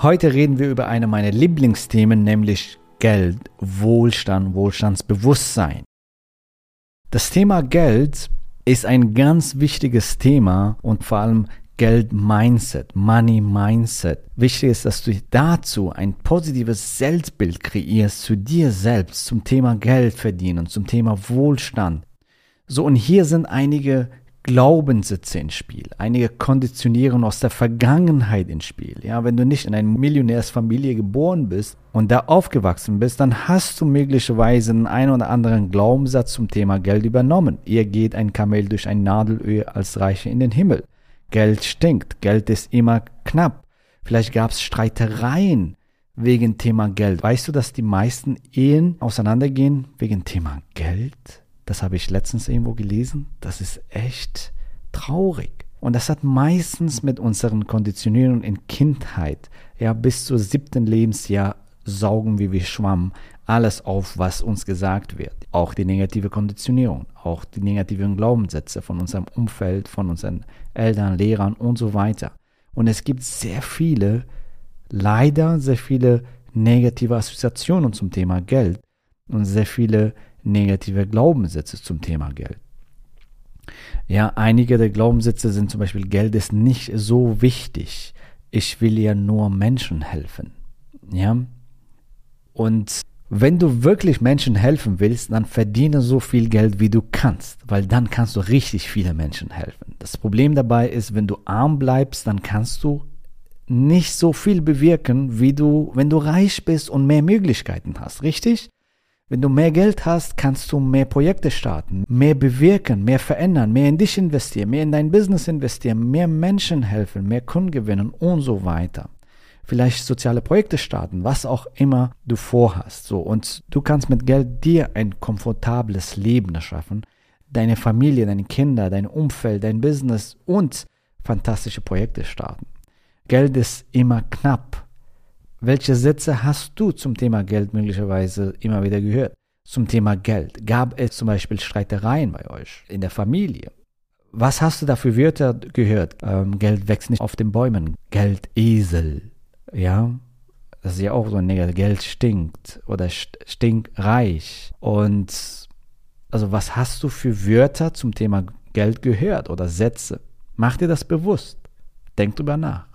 Heute reden wir über eine meiner Lieblingsthemen, nämlich Geld, Wohlstand, Wohlstandsbewusstsein. Das Thema Geld ist ein ganz wichtiges Thema und vor allem Geld-Mindset, Money-Mindset. Wichtig ist, dass du dazu ein positives Selbstbild kreierst zu dir selbst, zum Thema Geld verdienen, zum Thema Wohlstand. So, und hier sind einige Glaubenssätze ins Spiel, einige Konditionierungen aus der Vergangenheit ins Spiel. Ja, wenn du nicht in einer Millionärsfamilie geboren bist und da aufgewachsen bist, dann hast du möglicherweise einen ein oder anderen Glaubenssatz zum Thema Geld übernommen. Ihr geht ein Kamel durch ein Nadelöhr als Reiche in den Himmel. Geld stinkt, Geld ist immer knapp. Vielleicht gab es Streitereien wegen Thema Geld. Weißt du, dass die meisten Ehen auseinandergehen wegen Thema Geld? Das habe ich letztens irgendwo gelesen. Das ist echt traurig. Und das hat meistens mit unseren Konditionierungen in Kindheit, ja, bis zum siebten Lebensjahr saugen wir wie Schwamm alles auf, was uns gesagt wird. Auch die negative Konditionierung, auch die negativen Glaubenssätze von unserem Umfeld, von unseren Eltern, Lehrern und so weiter. Und es gibt sehr viele, leider sehr viele negative Assoziationen zum Thema Geld und sehr viele negative Glaubenssätze zum Thema Geld. Ja, einige der Glaubenssätze sind zum Beispiel, Geld ist nicht so wichtig. Ich will ja nur Menschen helfen. Ja. Und wenn du wirklich Menschen helfen willst, dann verdiene so viel Geld, wie du kannst, weil dann kannst du richtig viele Menschen helfen. Das Problem dabei ist, wenn du arm bleibst, dann kannst du nicht so viel bewirken, wie du, wenn du reich bist und mehr Möglichkeiten hast, richtig? Wenn du mehr Geld hast, kannst du mehr Projekte starten, mehr bewirken, mehr verändern, mehr in dich investieren, mehr in dein Business investieren, mehr Menschen helfen, mehr Kunden gewinnen und so weiter. Vielleicht soziale Projekte starten, was auch immer du vorhast. So und du kannst mit Geld dir ein komfortables Leben erschaffen, deine Familie, deine Kinder, dein Umfeld, dein Business und fantastische Projekte starten. Geld ist immer knapp welche Sätze hast du zum Thema Geld möglicherweise immer wieder gehört? Zum Thema Geld. Gab es zum Beispiel Streitereien bei euch in der Familie? Was hast du da für Wörter gehört? Ähm, Geld wächst nicht auf den Bäumen. Geldesel. Ja, das ist ja auch so ein Negativ. Geld stinkt oder stinkreich. Und also was hast du für Wörter zum Thema Geld gehört oder Sätze? Mach dir das bewusst. Denk drüber nach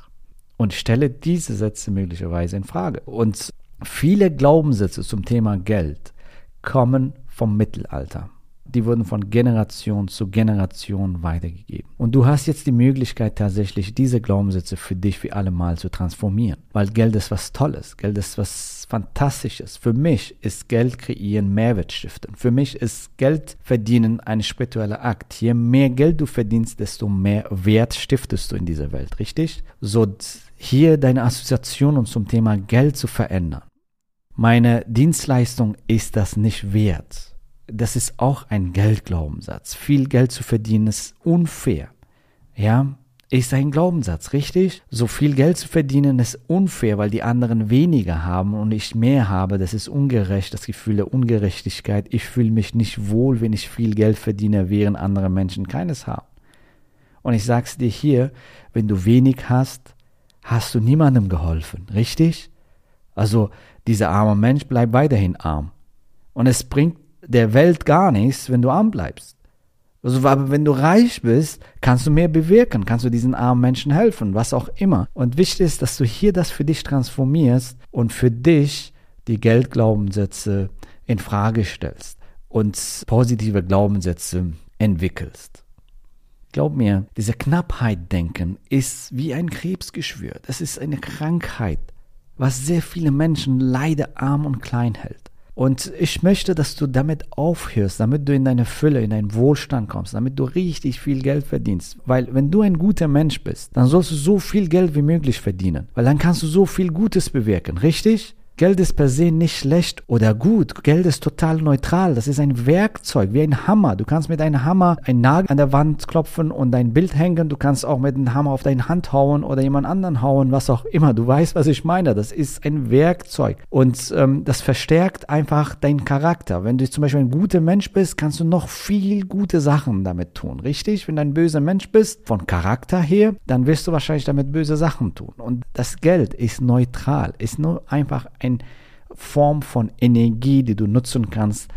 und stelle diese Sätze möglicherweise in Frage. Und viele Glaubenssätze zum Thema Geld kommen vom Mittelalter die wurden von Generation zu Generation weitergegeben. Und du hast jetzt die Möglichkeit tatsächlich diese Glaubenssätze für dich für alle Mal zu transformieren. Weil Geld ist was Tolles, Geld ist was Fantastisches. Für mich ist Geld kreieren Mehrwert stiften. Für mich ist Geld verdienen ein spiritueller Akt. Je mehr Geld du verdienst, desto mehr Wert stiftest du in dieser Welt, richtig? So hier deine Assoziationen zum Thema Geld zu verändern. Meine Dienstleistung ist das nicht wert das ist auch ein Geldglaubenssatz. Viel Geld zu verdienen ist unfair. Ja, ist ein Glaubenssatz, richtig? So viel Geld zu verdienen ist unfair, weil die anderen weniger haben und ich mehr habe. Das ist ungerecht, das Gefühl der Ungerechtigkeit. Ich fühle mich nicht wohl, wenn ich viel Geld verdiene, während andere Menschen keines haben. Und ich sag's dir hier, wenn du wenig hast, hast du niemandem geholfen, richtig? Also dieser arme Mensch bleibt weiterhin arm. Und es bringt der Welt gar nichts, wenn du arm bleibst. Also, aber wenn du reich bist, kannst du mehr bewirken, kannst du diesen armen Menschen helfen, was auch immer. Und wichtig ist, dass du hier das für dich transformierst und für dich die Geldglaubenssätze in Frage stellst und positive Glaubenssätze entwickelst. Glaub mir, diese Knappheit-Denken ist wie ein Krebsgeschwür. Das ist eine Krankheit, was sehr viele Menschen leider arm und klein hält. Und ich möchte, dass du damit aufhörst, damit du in deine Fülle, in deinen Wohlstand kommst, damit du richtig viel Geld verdienst. Weil wenn du ein guter Mensch bist, dann sollst du so viel Geld wie möglich verdienen. Weil dann kannst du so viel Gutes bewirken, richtig? Geld ist per se nicht schlecht oder gut. Geld ist total neutral. Das ist ein Werkzeug, wie ein Hammer. Du kannst mit einem Hammer einen Nagel an der Wand klopfen und dein Bild hängen. Du kannst auch mit einem Hammer auf deine Hand hauen oder jemand anderen hauen, was auch immer. Du weißt, was ich meine. Das ist ein Werkzeug. Und ähm, das verstärkt einfach deinen Charakter. Wenn du zum Beispiel ein guter Mensch bist, kannst du noch viel gute Sachen damit tun. Richtig? Wenn du ein böser Mensch bist, von Charakter her, dann wirst du wahrscheinlich damit böse Sachen tun. Und das Geld ist neutral, ist nur einfach eine Form von Energie, die du nutzen kannst,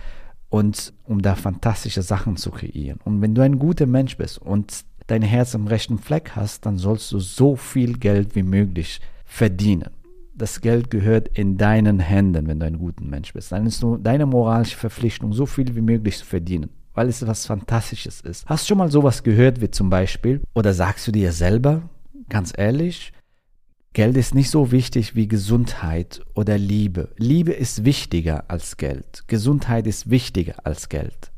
und um da fantastische Sachen zu kreieren. Und wenn du ein guter Mensch bist und dein Herz am rechten Fleck hast, dann sollst du so viel Geld wie möglich verdienen. Das Geld gehört in deinen Händen, wenn du ein guter Mensch bist. Dann ist nur deine moralische Verpflichtung, so viel wie möglich zu verdienen, weil es was Fantastisches ist. Hast du schon mal sowas gehört wie zum Beispiel, oder sagst du dir selber, ganz ehrlich, Geld ist nicht so wichtig wie Gesundheit oder Liebe. Liebe ist wichtiger als Geld. Gesundheit ist wichtiger als Geld.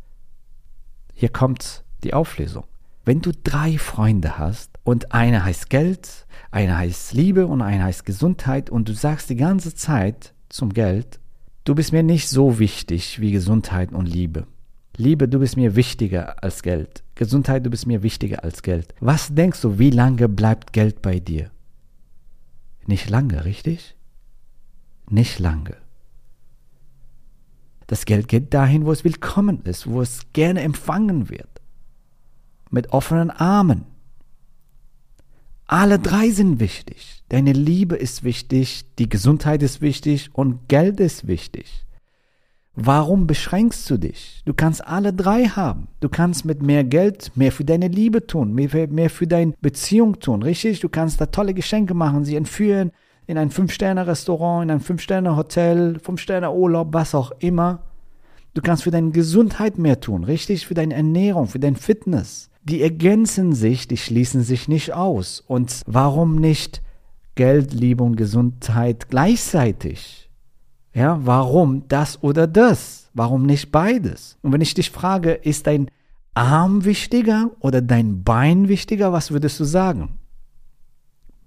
Hier kommt die Auflösung. Wenn du drei Freunde hast und einer heißt Geld, einer heißt Liebe und einer heißt Gesundheit und du sagst die ganze Zeit zum Geld, du bist mir nicht so wichtig wie Gesundheit und Liebe. Liebe, du bist mir wichtiger als Geld. Gesundheit, du bist mir wichtiger als Geld. Was denkst du, wie lange bleibt Geld bei dir? Nicht lange, richtig? Nicht lange. Das Geld geht dahin, wo es willkommen ist, wo es gerne empfangen wird. Mit offenen Armen. Alle drei sind wichtig. Deine Liebe ist wichtig, die Gesundheit ist wichtig und Geld ist wichtig. Warum beschränkst du dich? Du kannst alle drei haben. Du kannst mit mehr Geld mehr für deine Liebe tun, mehr für, mehr für deine Beziehung tun, richtig? Du kannst da tolle Geschenke machen, sie entführen in ein Fünf-Sterne-Restaurant, in ein Fünf-Sterne-Hotel, Fünf-Sterne-Urlaub, was auch immer. Du kannst für deine Gesundheit mehr tun, richtig? Für deine Ernährung, für dein Fitness. Die ergänzen sich, die schließen sich nicht aus. Und warum nicht Geld, Liebe und Gesundheit gleichzeitig? Ja, warum das oder das? Warum nicht beides? Und wenn ich dich frage, ist dein Arm wichtiger oder dein Bein wichtiger, was würdest du sagen?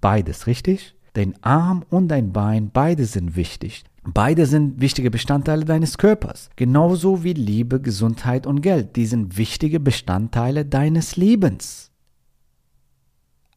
Beides, richtig? Dein Arm und dein Bein, beide sind wichtig. Beide sind wichtige Bestandteile deines Körpers. Genauso wie Liebe, Gesundheit und Geld. Die sind wichtige Bestandteile deines Lebens.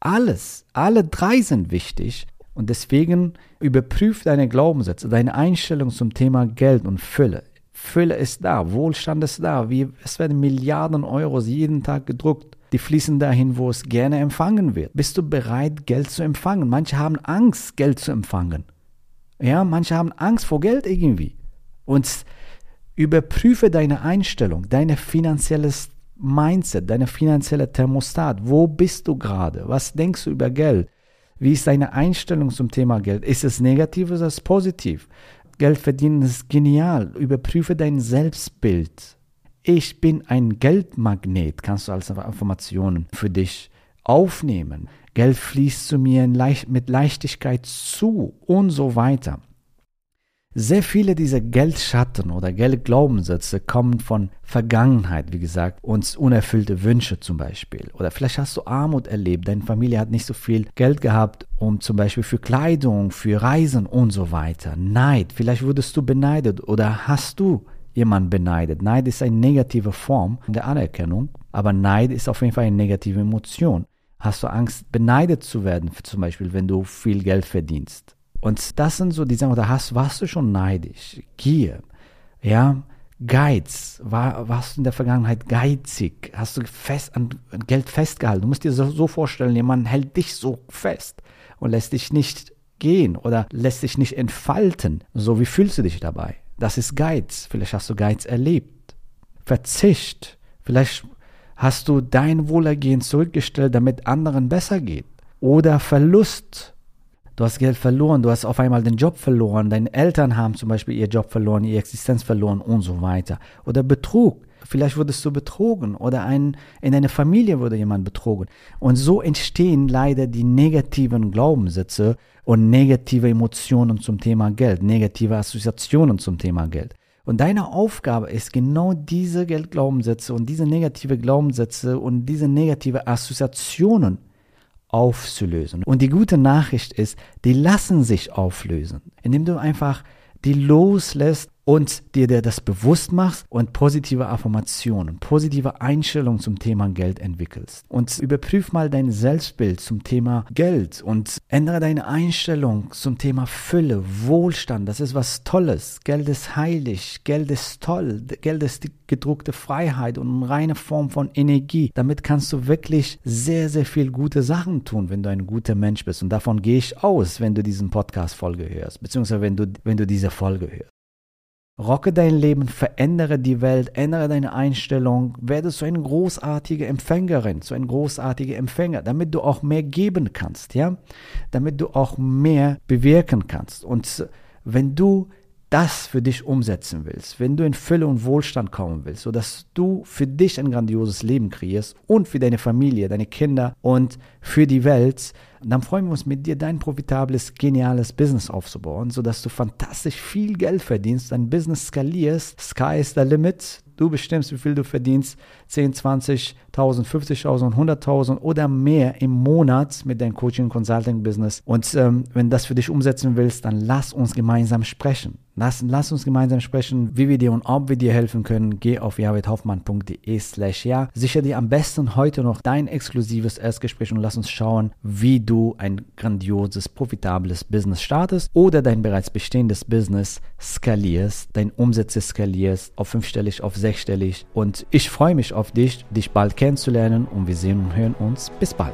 Alles, alle drei sind wichtig und deswegen überprüf deine Glaubenssätze, deine Einstellung zum Thema Geld und Fülle. Fülle ist da, Wohlstand ist da. Wie, es werden Milliarden Euro jeden Tag gedruckt. Die fließen dahin, wo es gerne empfangen wird. Bist du bereit, Geld zu empfangen? Manche haben Angst, Geld zu empfangen. Ja, manche haben Angst vor Geld irgendwie. Und überprüfe deine Einstellung, dein finanzielles Mindset, deine finanzielle Thermostat. Wo bist du gerade? Was denkst du über Geld? Wie ist deine Einstellung zum Thema Geld? Ist es negativ oder ist es positiv? Geld verdienen ist genial. Überprüfe dein Selbstbild. Ich bin ein Geldmagnet, kannst du als Informationen für dich aufnehmen. Geld fließt zu mir mit Leichtigkeit zu und so weiter. Sehr viele dieser Geldschatten oder Geldglaubenssätze kommen von Vergangenheit, wie gesagt, und unerfüllte Wünsche zum Beispiel. Oder vielleicht hast du Armut erlebt, deine Familie hat nicht so viel Geld gehabt, um zum Beispiel für Kleidung, für Reisen und so weiter. Neid, vielleicht wurdest du beneidet oder hast du jemanden beneidet. Neid ist eine negative Form der Anerkennung, aber Neid ist auf jeden Fall eine negative Emotion. Hast du Angst, beneidet zu werden, zum Beispiel, wenn du viel Geld verdienst? Und das sind so die Sachen, da hast, warst du schon neidisch, Gier, ja, Geiz, war, warst du in der Vergangenheit geizig, hast du fest an Geld festgehalten. Du musst dir so, so vorstellen, jemand hält dich so fest und lässt dich nicht gehen oder lässt dich nicht entfalten. So, wie fühlst du dich dabei? Das ist Geiz. Vielleicht hast du Geiz erlebt. Verzicht. Vielleicht hast du dein Wohlergehen zurückgestellt, damit anderen besser geht. Oder Verlust Du hast Geld verloren, du hast auf einmal den Job verloren, deine Eltern haben zum Beispiel ihr Job verloren, ihre Existenz verloren und so weiter. Oder Betrug. Vielleicht wurdest du betrogen oder ein, in deiner Familie wurde jemand betrogen. Und so entstehen leider die negativen Glaubenssätze und negative Emotionen zum Thema Geld, negative Assoziationen zum Thema Geld. Und deine Aufgabe ist genau diese Geldglaubenssätze und diese negative Glaubenssätze und diese negative Assoziationen aufzulösen. Und die gute Nachricht ist, die lassen sich auflösen, indem du einfach die loslässt und dir das bewusst machst und positive Affirmationen, positive Einstellungen zum Thema Geld entwickelst. Und überprüf mal dein Selbstbild zum Thema Geld und ändere deine Einstellung zum Thema Fülle, Wohlstand. Das ist was Tolles. Geld ist heilig, Geld ist toll, Geld ist die gedruckte Freiheit und eine reine Form von Energie. Damit kannst du wirklich sehr, sehr viel gute Sachen tun, wenn du ein guter Mensch bist. Und davon gehe ich aus, wenn du diesen Podcast-Folge hörst, beziehungsweise wenn du, wenn du diese Folge hörst. Rocke dein Leben, verändere die Welt, ändere deine Einstellung, werde zu einer großartigen Empfängerin, zu einem großartigen Empfänger, damit du auch mehr geben kannst, ja? Damit du auch mehr bewirken kannst. Und wenn du das für dich umsetzen willst, wenn du in Fülle und Wohlstand kommen willst, sodass du für dich ein grandioses Leben kreierst und für deine Familie, deine Kinder und für die Welt, dann freuen wir uns mit dir, dein profitables, geniales Business aufzubauen, sodass du fantastisch viel Geld verdienst, dein Business skalierst. Sky is the limit. Du bestimmst, wie viel du verdienst. 10, 20.000, 50.000, 100.000 oder mehr im Monat mit deinem Coaching Consulting Business. Und ähm, wenn das für dich umsetzen willst, dann lass uns gemeinsam sprechen. Lass, lass uns gemeinsam sprechen, wie wir dir und ob wir dir helfen können. Geh auf javidhoffmann.de slash ja. Sicher dir am besten heute noch dein exklusives Erstgespräch und lass uns schauen, wie du ein grandioses, profitables Business startest oder dein bereits bestehendes Business skalierst, dein Umsätze skalierst auf fünfstellig, auf sechsstellig. Und ich freue mich auf dich, dich bald kennenzulernen und wir sehen und hören uns. Bis bald.